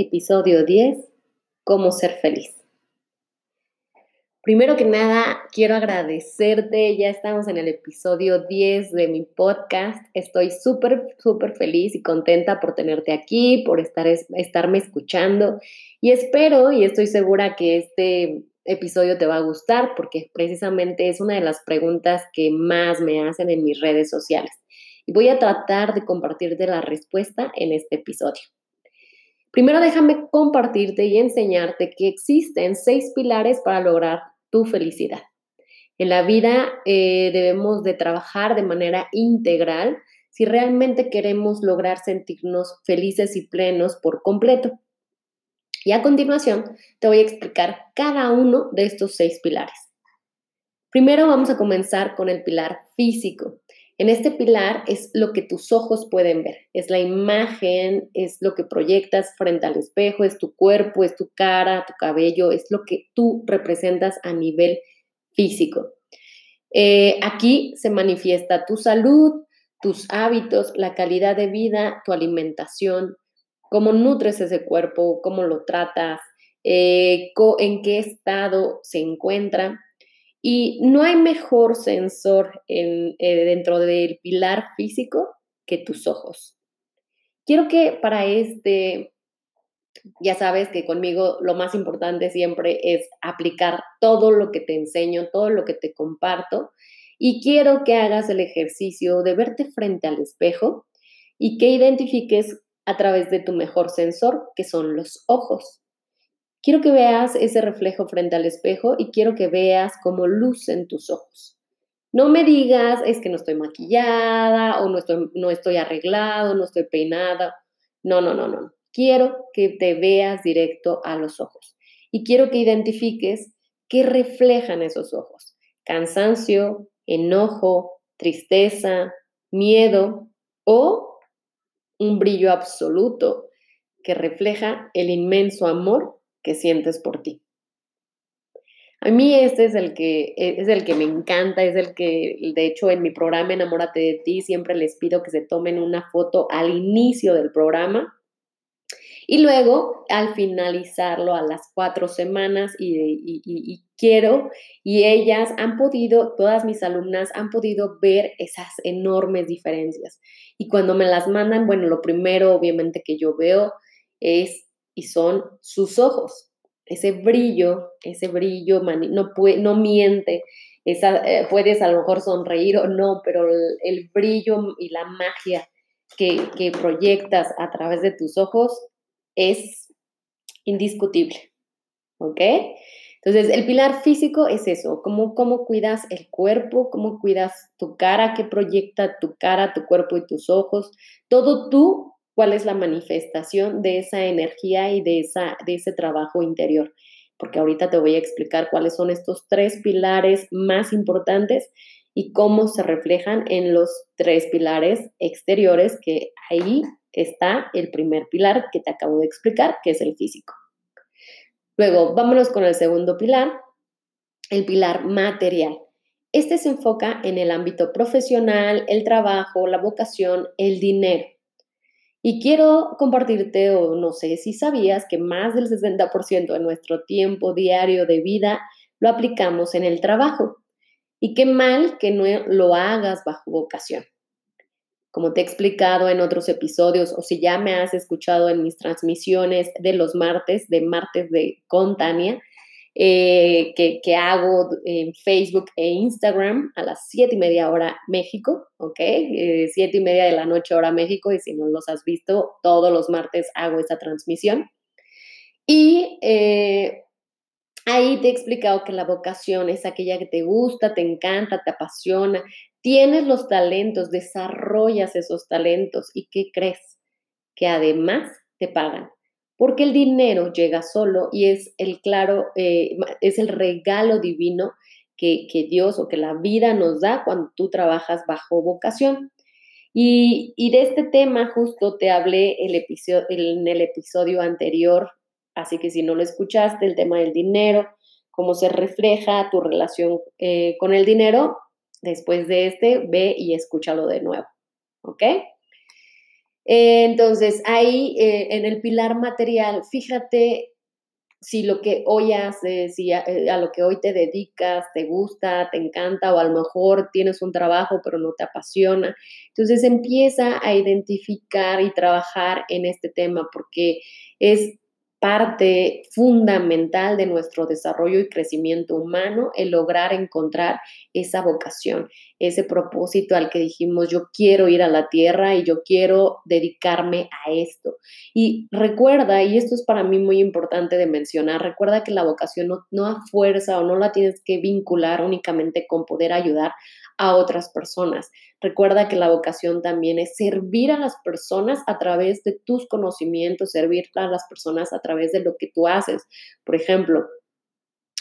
Episodio 10. Cómo ser feliz. Primero que nada, quiero agradecerte. Ya estamos en el episodio 10 de mi podcast. Estoy súper, súper feliz y contenta por tenerte aquí, por estar, estarme escuchando. Y espero y estoy segura que este episodio te va a gustar porque precisamente es una de las preguntas que más me hacen en mis redes sociales. Y voy a tratar de compartirte la respuesta en este episodio. Primero déjame compartirte y enseñarte que existen seis pilares para lograr tu felicidad. En la vida eh, debemos de trabajar de manera integral si realmente queremos lograr sentirnos felices y plenos por completo. Y a continuación te voy a explicar cada uno de estos seis pilares. Primero vamos a comenzar con el pilar físico. En este pilar es lo que tus ojos pueden ver, es la imagen, es lo que proyectas frente al espejo, es tu cuerpo, es tu cara, tu cabello, es lo que tú representas a nivel físico. Eh, aquí se manifiesta tu salud, tus hábitos, la calidad de vida, tu alimentación, cómo nutres ese cuerpo, cómo lo tratas, eh, en qué estado se encuentra. Y no hay mejor sensor eh, dentro del pilar físico que tus ojos. Quiero que para este, ya sabes que conmigo lo más importante siempre es aplicar todo lo que te enseño, todo lo que te comparto. Y quiero que hagas el ejercicio de verte frente al espejo y que identifiques a través de tu mejor sensor, que son los ojos. Quiero que veas ese reflejo frente al espejo y quiero que veas cómo lucen tus ojos. No me digas, es que no estoy maquillada o no estoy, no estoy arreglado, no estoy peinada. No, no, no, no. Quiero que te veas directo a los ojos y quiero que identifiques qué reflejan esos ojos. Cansancio, enojo, tristeza, miedo o un brillo absoluto que refleja el inmenso amor que sientes por ti. A mí este es el que es el que me encanta, es el que de hecho en mi programa Enamórate de ti siempre les pido que se tomen una foto al inicio del programa y luego al finalizarlo a las cuatro semanas y, y quiero y ellas han podido, todas mis alumnas han podido ver esas enormes diferencias y cuando me las mandan, bueno, lo primero obviamente que yo veo es y son sus ojos. Ese brillo, ese brillo no, puede, no miente. Esa, eh, puedes a lo mejor sonreír o no, pero el, brillo y la magia que, que proyectas a través de tus ojos es indiscutible. ¿Ok? Entonces, el pilar físico es eso, cómo, cómo cuidas el cuerpo, cómo cuidas tu cara, qué proyecta tu cara, tu cuerpo y tus ojos. Todo tú cuál es la manifestación de esa energía y de, esa, de ese trabajo interior. Porque ahorita te voy a explicar cuáles son estos tres pilares más importantes y cómo se reflejan en los tres pilares exteriores, que ahí está el primer pilar que te acabo de explicar, que es el físico. Luego, vámonos con el segundo pilar, el pilar material. Este se enfoca en el ámbito profesional, el trabajo, la vocación, el dinero. Y quiero compartirte, o no sé si sabías, que más del 60% de nuestro tiempo diario de vida lo aplicamos en el trabajo. Y qué mal que no lo hagas bajo vocación. Como te he explicado en otros episodios, o si ya me has escuchado en mis transmisiones de los martes, de martes de Contania, eh, que, hago en Facebook e Instagram a las siete y media hora México, ¿ok? Eh, siete y media de la noche hora México, y si no los has visto, todos los martes hago esa transmisión. Y eh, ahí te he explicado que la vocación es aquella que te gusta, te encanta, te apasiona, tienes los talentos, desarrollas esos talentos y ¿qué crees? Que además te pagan. Porque el dinero llega solo y es el claro, eh, es el regalo divino que, Dios o que la vida nos da cuando tú trabajas bajo vocación. Y, de este tema justo te hablé el episodio, en el episodio anterior, así que si no lo escuchaste, el tema del dinero, cómo se refleja tu relación eh, con el dinero, después de este, ve y escúchalo de nuevo, ¿ok? Entonces, ahí eh, en el pilar material, fíjate si lo que hoy haces, si eh, a, lo que hoy te dedicas, te gusta, te encanta, o a lo mejor tienes un trabajo pero no te apasiona. Entonces empieza a identificar y trabajar en este tema porque es parte fundamental de nuestro desarrollo y crecimiento humano el lograr encontrar esa vocación, ese propósito al que dijimos yo quiero ir a la tierra y yo quiero dedicarme a esto. Y recuerda, y esto es para mí muy importante de mencionar, recuerda que la vocación no, no a fuerza o no la tienes que vincular únicamente con poder ayudar a otras personas. Recuerda que la vocación también es servir a las personas a través de tus conocimientos, servir a las personas a través de lo que tú haces. Por ejemplo,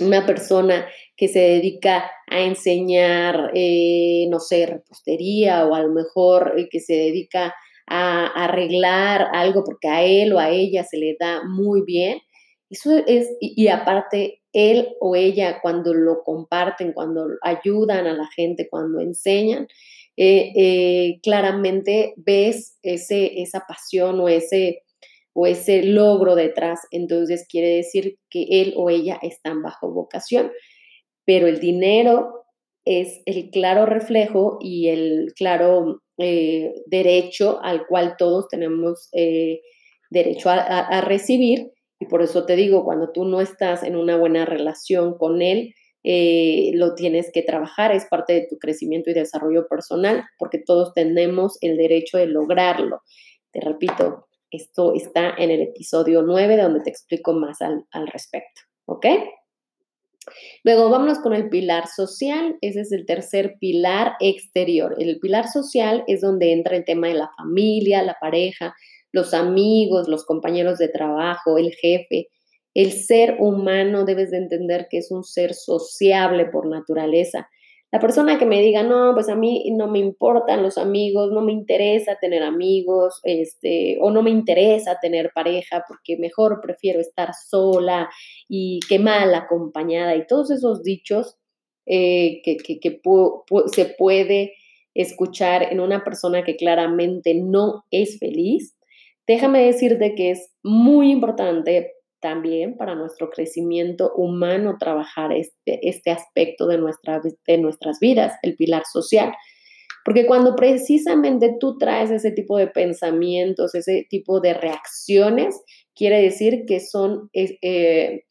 una persona que se dedica a enseñar, eh, no sé, repostería o a lo mejor eh, que se dedica a arreglar algo porque a él o a ella se le da muy bien. Eso es, y aparte él o ella cuando lo comparten, cuando ayudan a la gente, cuando enseñan, eh, claramente ves ese, esa pasión o ese, o ese logro detrás. Entonces quiere decir que él o ella están bajo vocación. Pero el dinero es el claro reflejo y el claro eh, derecho al cual todos tenemos derecho a recibir y por eso te digo, cuando tú no estás en una buena relación con él, eh, lo tienes que trabajar, es parte de tu crecimiento y desarrollo personal, porque todos tenemos el derecho de lograrlo. Te repito, esto está en el episodio 9, donde te explico más al, al respecto, ¿ok? Luego vámonos con el pilar social, ese es el tercer pilar exterior. El pilar social es donde entra el tema de la familia, la pareja, los amigos, los compañeros de trabajo, el jefe. El ser humano debes de entender que es un ser sociable por naturaleza. La persona que me diga, no, pues a mí no me importan los amigos, no me interesa tener amigos, este, o no me interesa tener pareja porque mejor prefiero estar sola y qué mal acompañada y todos esos dichos eh, que, se puede escuchar en una persona que claramente no es feliz, Déjame decirte que es muy importante también para nuestro crecimiento humano trabajar este, este aspecto de, de nuestras vidas, el pilar social. Porque cuando precisamente tú traes ese tipo de pensamientos, ese tipo de reacciones, quiere decir que son eh,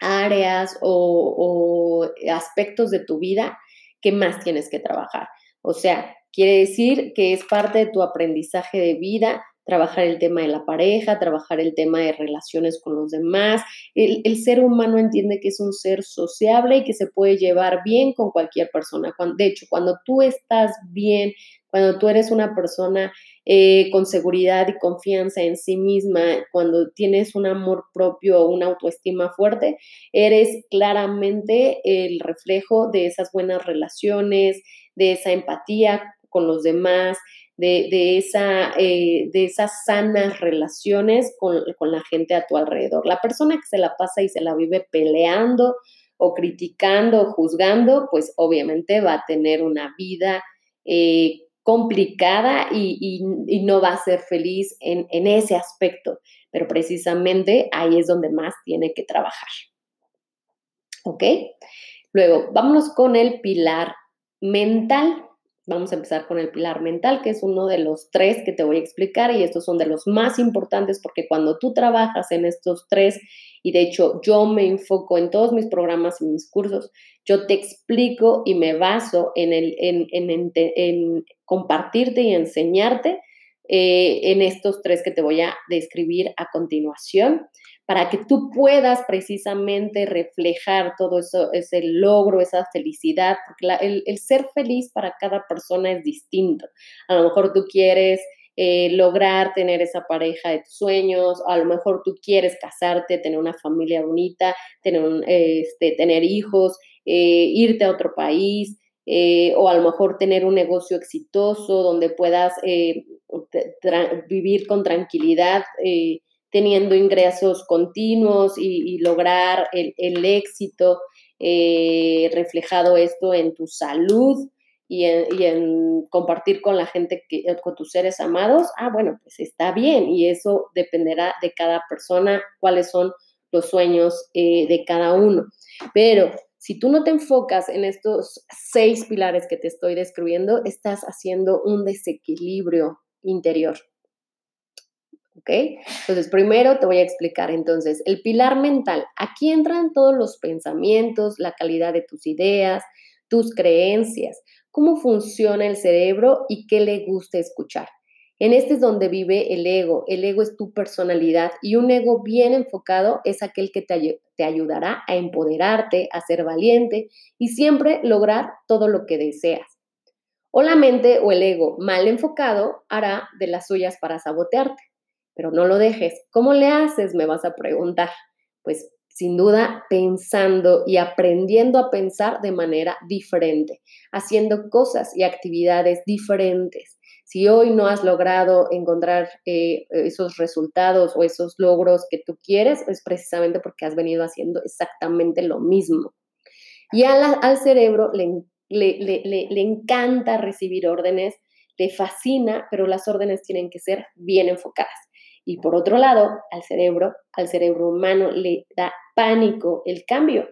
áreas o aspectos de tu vida que más tienes que trabajar. O sea, quiere decir que es parte de tu aprendizaje de vida trabajar el tema de la pareja, trabajar el tema de relaciones con los demás. El, ser humano entiende que es un ser sociable y que se puede llevar bien con cualquier persona. de hecho, cuando tú estás bien, cuando tú eres una persona eh, con seguridad y confianza en sí misma, cuando tienes un amor propio, una autoestima fuerte, eres claramente el reflejo de esas buenas relaciones, de esa empatía con los demás, de, esa, eh, de esas sanas relaciones con, la gente a tu alrededor. La persona que se la pasa y se la vive peleando o criticando o juzgando, pues obviamente va a tener una vida eh, complicada y, no va a ser feliz en, en ese aspecto. Pero precisamente ahí es donde más tiene que trabajar. ¿Ok? Luego, vámonos con el pilar mental. Vamos a empezar con el pilar mental, que es uno de los tres que te voy a explicar y estos son de los más importantes porque cuando tú trabajas en estos tres, y de hecho yo me enfoco en todos mis programas y mis cursos, yo te explico y me baso en, el, en, en, compartirte y enseñarte eh, en estos tres que te voy a describir a continuación para que tú puedas precisamente reflejar todo eso, ese logro, esa felicidad, porque el, ser feliz para cada persona es distinto. A lo mejor tú quieres eh, lograr tener esa pareja de tus sueños, a lo mejor tú quieres casarte, tener una familia bonita, tener, este, tener hijos, eh, irte a otro país, eh, o a lo mejor tener un negocio exitoso donde puedas vivir con tranquilidad teniendo ingresos continuos y, lograr el, éxito eh, reflejado esto en tu salud y en, compartir con la gente, que, con tus seres amados, ah, bueno, pues está bien y eso dependerá de cada persona, cuáles son los sueños eh, de cada uno. Pero si tú no te enfocas en estos seis pilares que te estoy describiendo, estás haciendo un desequilibrio interior. ¿ok? Entonces, primero te voy a explicar entonces el pilar mental. Aquí entran todos los pensamientos, la calidad de tus ideas, tus creencias, cómo funciona el cerebro y qué le gusta escuchar. En este es donde vive el ego. El ego es tu personalidad y un ego bien enfocado es aquel que te, te ayudará a empoderarte, a ser valiente y siempre lograr todo lo que deseas. O la mente o el ego mal enfocado hará de las suyas para sabotearte pero no lo dejes. ¿Cómo le haces? Me vas a preguntar. Pues sin duda pensando y aprendiendo a pensar de manera diferente, haciendo cosas y actividades diferentes. Si hoy no has logrado encontrar eh, esos resultados o esos logros que tú quieres, es precisamente porque has venido haciendo exactamente lo mismo. Y al cerebro le, le encanta recibir órdenes, le fascina, pero las órdenes tienen que ser bien enfocadas. Y por otro lado, al cerebro, al cerebro humano le da pánico el cambio.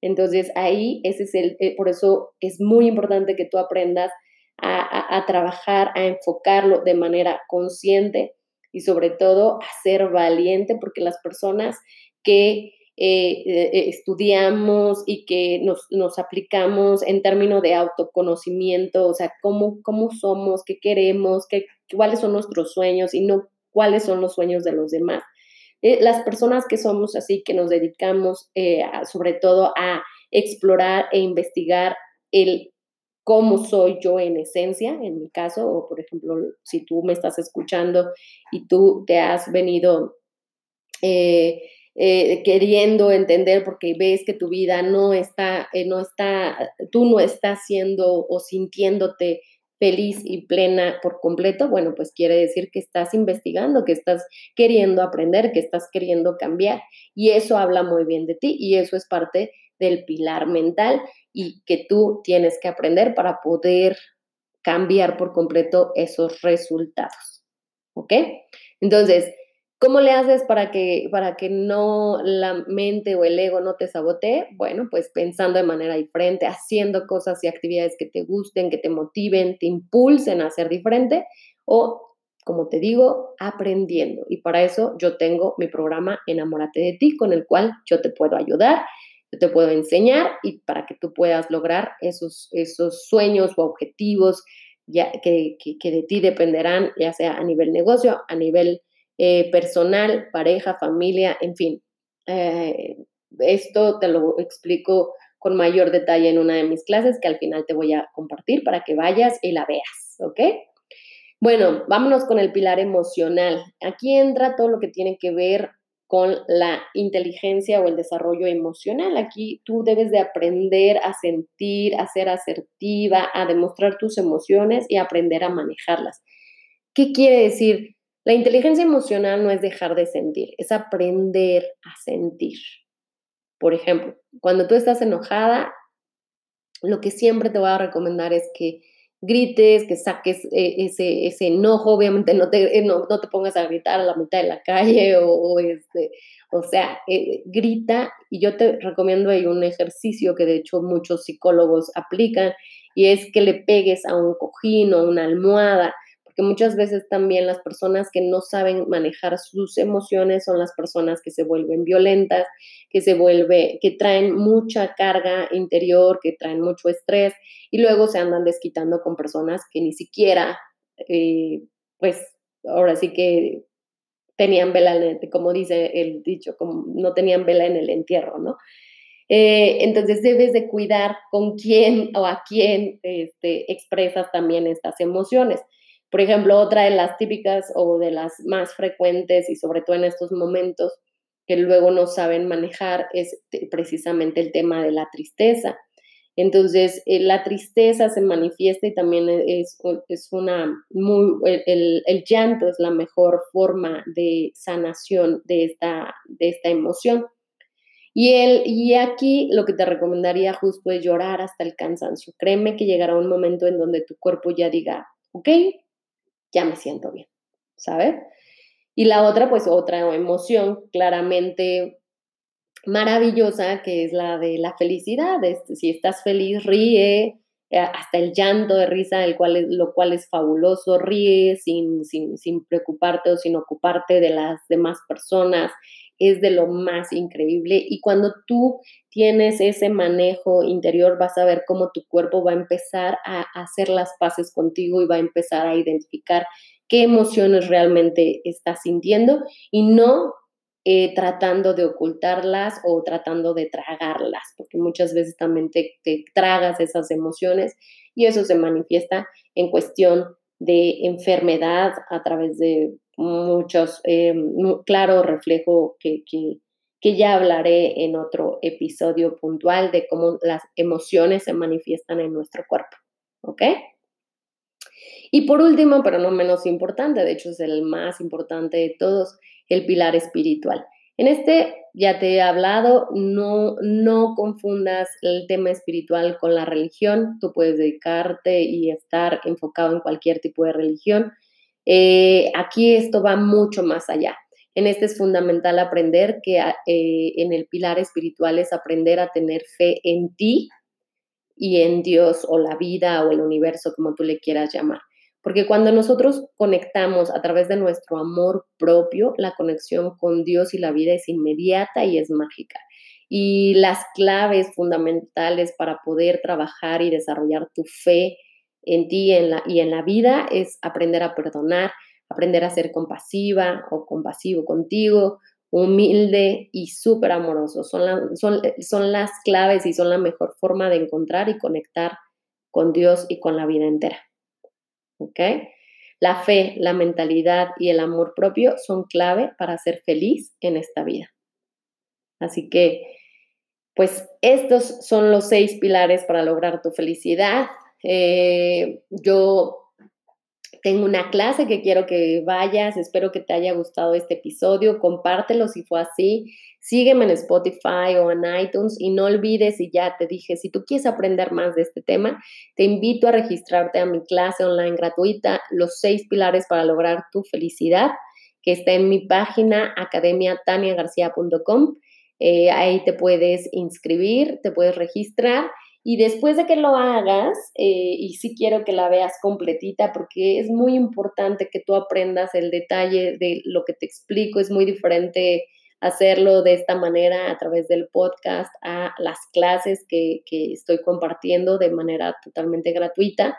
Entonces ahí, ese es el, eh, por eso es muy importante que tú aprendas a, trabajar, a enfocarlo de manera consciente y sobre todo a ser valiente, porque las personas que eh, eh, estudiamos y que nos, aplicamos en términos de autoconocimiento, o sea, cómo, cómo somos, qué queremos, qué, cuáles son nuestros sueños y no cuáles son los sueños de los demás. Eh, las personas que somos así, que nos dedicamos eh, sobre todo a explorar e investigar el cómo soy yo en esencia, en mi caso, o por ejemplo, si tú me estás escuchando y tú te has venido eh, queriendo entender porque ves que tu vida no está, no está, tú no estás siendo o sintiéndote feliz y plena por completo, bueno, pues quiere decir que estás investigando, que estás queriendo aprender, que estás queriendo cambiar. Y eso habla muy bien de ti y eso es parte del pilar mental y que tú tienes que aprender para poder cambiar por completo esos resultados. ¿Ok? Entonces, ¿Cómo le haces para que, para que no la mente o el ego no te sabotee? Bueno, pues pensando de manera diferente, haciendo cosas y actividades que te gusten, que te motiven, te impulsen a ser diferente o, como te digo, aprendiendo. Y para eso yo tengo mi programa Enamórate de ti, con el cual yo te puedo ayudar, yo te puedo enseñar y para que tú puedas lograr esos, esos sueños o objetivos ya, que, que de ti dependerán, ya sea a nivel negocio, a nivel eh, personal, pareja, familia, en fin. Eh, esto te lo explico con mayor detalle en una de mis clases que al final te voy a compartir para que vayas y la veas, ¿ok? Bueno, vámonos con el pilar emocional. Aquí entra todo lo que tiene que ver con la inteligencia o el desarrollo emocional. Aquí tú debes de aprender a sentir, a ser asertiva, a demostrar tus emociones y aprender a manejarlas. ¿Qué quiere decir? La inteligencia emocional no es dejar de sentir, es aprender a sentir. Por ejemplo, cuando tú estás enojada, lo que siempre te voy a recomendar es que grites, que saques eh, ese, ese enojo, obviamente no te, eh, no, te pongas a gritar a la mitad de la calle o, este, o sea, eh, grita y yo te recomiendo hay un ejercicio que de hecho muchos psicólogos aplican y es que le pegues a un cojín o una almohada muchas veces también las personas que no saben manejar sus emociones son las personas que se vuelven violentas, que se vuelve, que traen mucha carga interior, que traen mucho estrés y luego se andan desquitando con personas que ni siquiera, eh, pues ahora sí que tenían vela en el, como dice el dicho, como no tenían vela en el entierro, ¿no? Eh, entonces debes de cuidar con quién o a quién este, expresas también estas emociones. Por ejemplo, otra de las típicas o de las más frecuentes y sobre todo en estos momentos que luego no saben manejar es precisamente el tema de la tristeza. Entonces, eh, la tristeza se manifiesta y también e, es, es una muy, el, llanto es la mejor forma de sanación de esta, de esta emoción. Y, el, y aquí lo que te recomendaría justo es llorar hasta el cansancio. Créeme que llegará un momento en donde tu cuerpo ya diga, ok, ya me siento bien, ¿sabes? Y la otra, pues otra emoción claramente maravillosa que es la de la felicidad. Si estás feliz, ríe, eh, hasta el llanto de risa, el cual es, lo cual es fabuloso, ríe sin, sin preocuparte o sin ocuparte de las demás personas, es de lo más increíble. Y cuando tú tienes ese manejo interior, vas a ver cómo tu cuerpo va a empezar a hacer las paces contigo y va a empezar a identificar qué emociones realmente estás sintiendo y no eh, tratando de ocultarlas o tratando de tragarlas, porque muchas veces también te, tragas esas emociones y eso se manifiesta en cuestión de enfermedad a través de muchos, eh, claro reflejo que, que ya hablaré en otro episodio puntual de cómo las emociones se manifiestan en nuestro cuerpo. ¿Ok? Y por último, pero no menos importante, de hecho es el más importante de todos, el pilar espiritual. En este ya te he hablado, no, no confundas el tema espiritual con la religión, tú puedes dedicarte y estar enfocado en cualquier tipo de religión. Eh, aquí esto va mucho más allá. En este es fundamental aprender que eh, en el pilar espiritual es aprender a tener fe en ti y en Dios o la vida o el universo, como tú le quieras llamar. Porque cuando nosotros conectamos a través de nuestro amor propio, la conexión con Dios y la vida es inmediata y es mágica. Y las claves fundamentales para poder trabajar y desarrollar tu fe en ti en la, y en la vida es aprender a perdonar, aprender a ser compasiva o compasivo contigo, humilde y súper amoroso. Son, son, son las claves y son la mejor forma de encontrar y conectar con Dios y con la vida entera. ¿ok? La fe, la mentalidad y el amor propio son clave para ser feliz en esta vida. Así que, pues estos son los seis pilares para lograr tu felicidad. Eh, yo tengo una clase que quiero que vayas, espero que te haya gustado este episodio, compártelo si fue así, sígueme en Spotify o en iTunes y no olvides, y ya te dije, si tú quieres aprender más de este tema, te invito a registrarte a mi clase online gratuita, Los seis pilares para lograr tu felicidad, que está en mi página academiataniagarcia.com. Eh, ahí te puedes inscribir, te puedes registrar y después de que lo hagas, eh, y sí quiero que la veas completita porque es muy importante que tú aprendas el detalle de lo que te explico, es muy diferente hacerlo de esta manera a través del podcast a las clases que, que estoy compartiendo de manera totalmente gratuita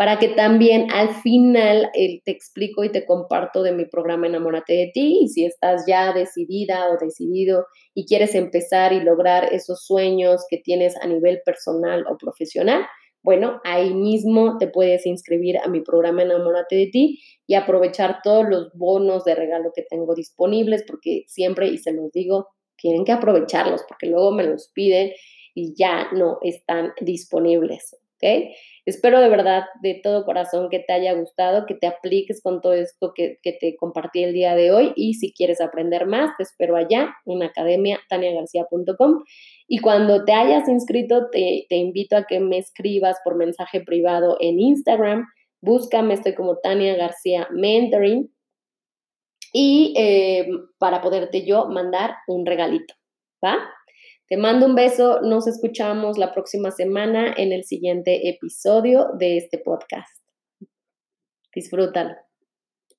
para que también al final eh, te explico y te comparto de mi programa Enamórate de ti y si estás ya decidida o decidido y quieres empezar y lograr esos sueños que tienes a nivel personal o profesional, bueno, ahí mismo te puedes inscribir a mi programa Enamórate de ti y aprovechar todos los bonos de regalo que tengo disponibles porque siempre, y se los digo, tienen que aprovecharlos porque luego me los piden y ya no están disponibles. ¿Ok? Espero de verdad, de todo corazón, que te haya gustado, que te apliques con todo esto que, te compartí el día de hoy y si quieres aprender más, te espero allá en academia taniagarcia.com y cuando te hayas inscrito, te, invito a que me escribas por mensaje privado en Instagram, búscame, estoy como Tania García Mentoring y eh, para poderte yo mandar un regalito, ¿va? Te mando un beso, nos escuchamos la próxima semana en el siguiente episodio de este podcast. Disfrútalo.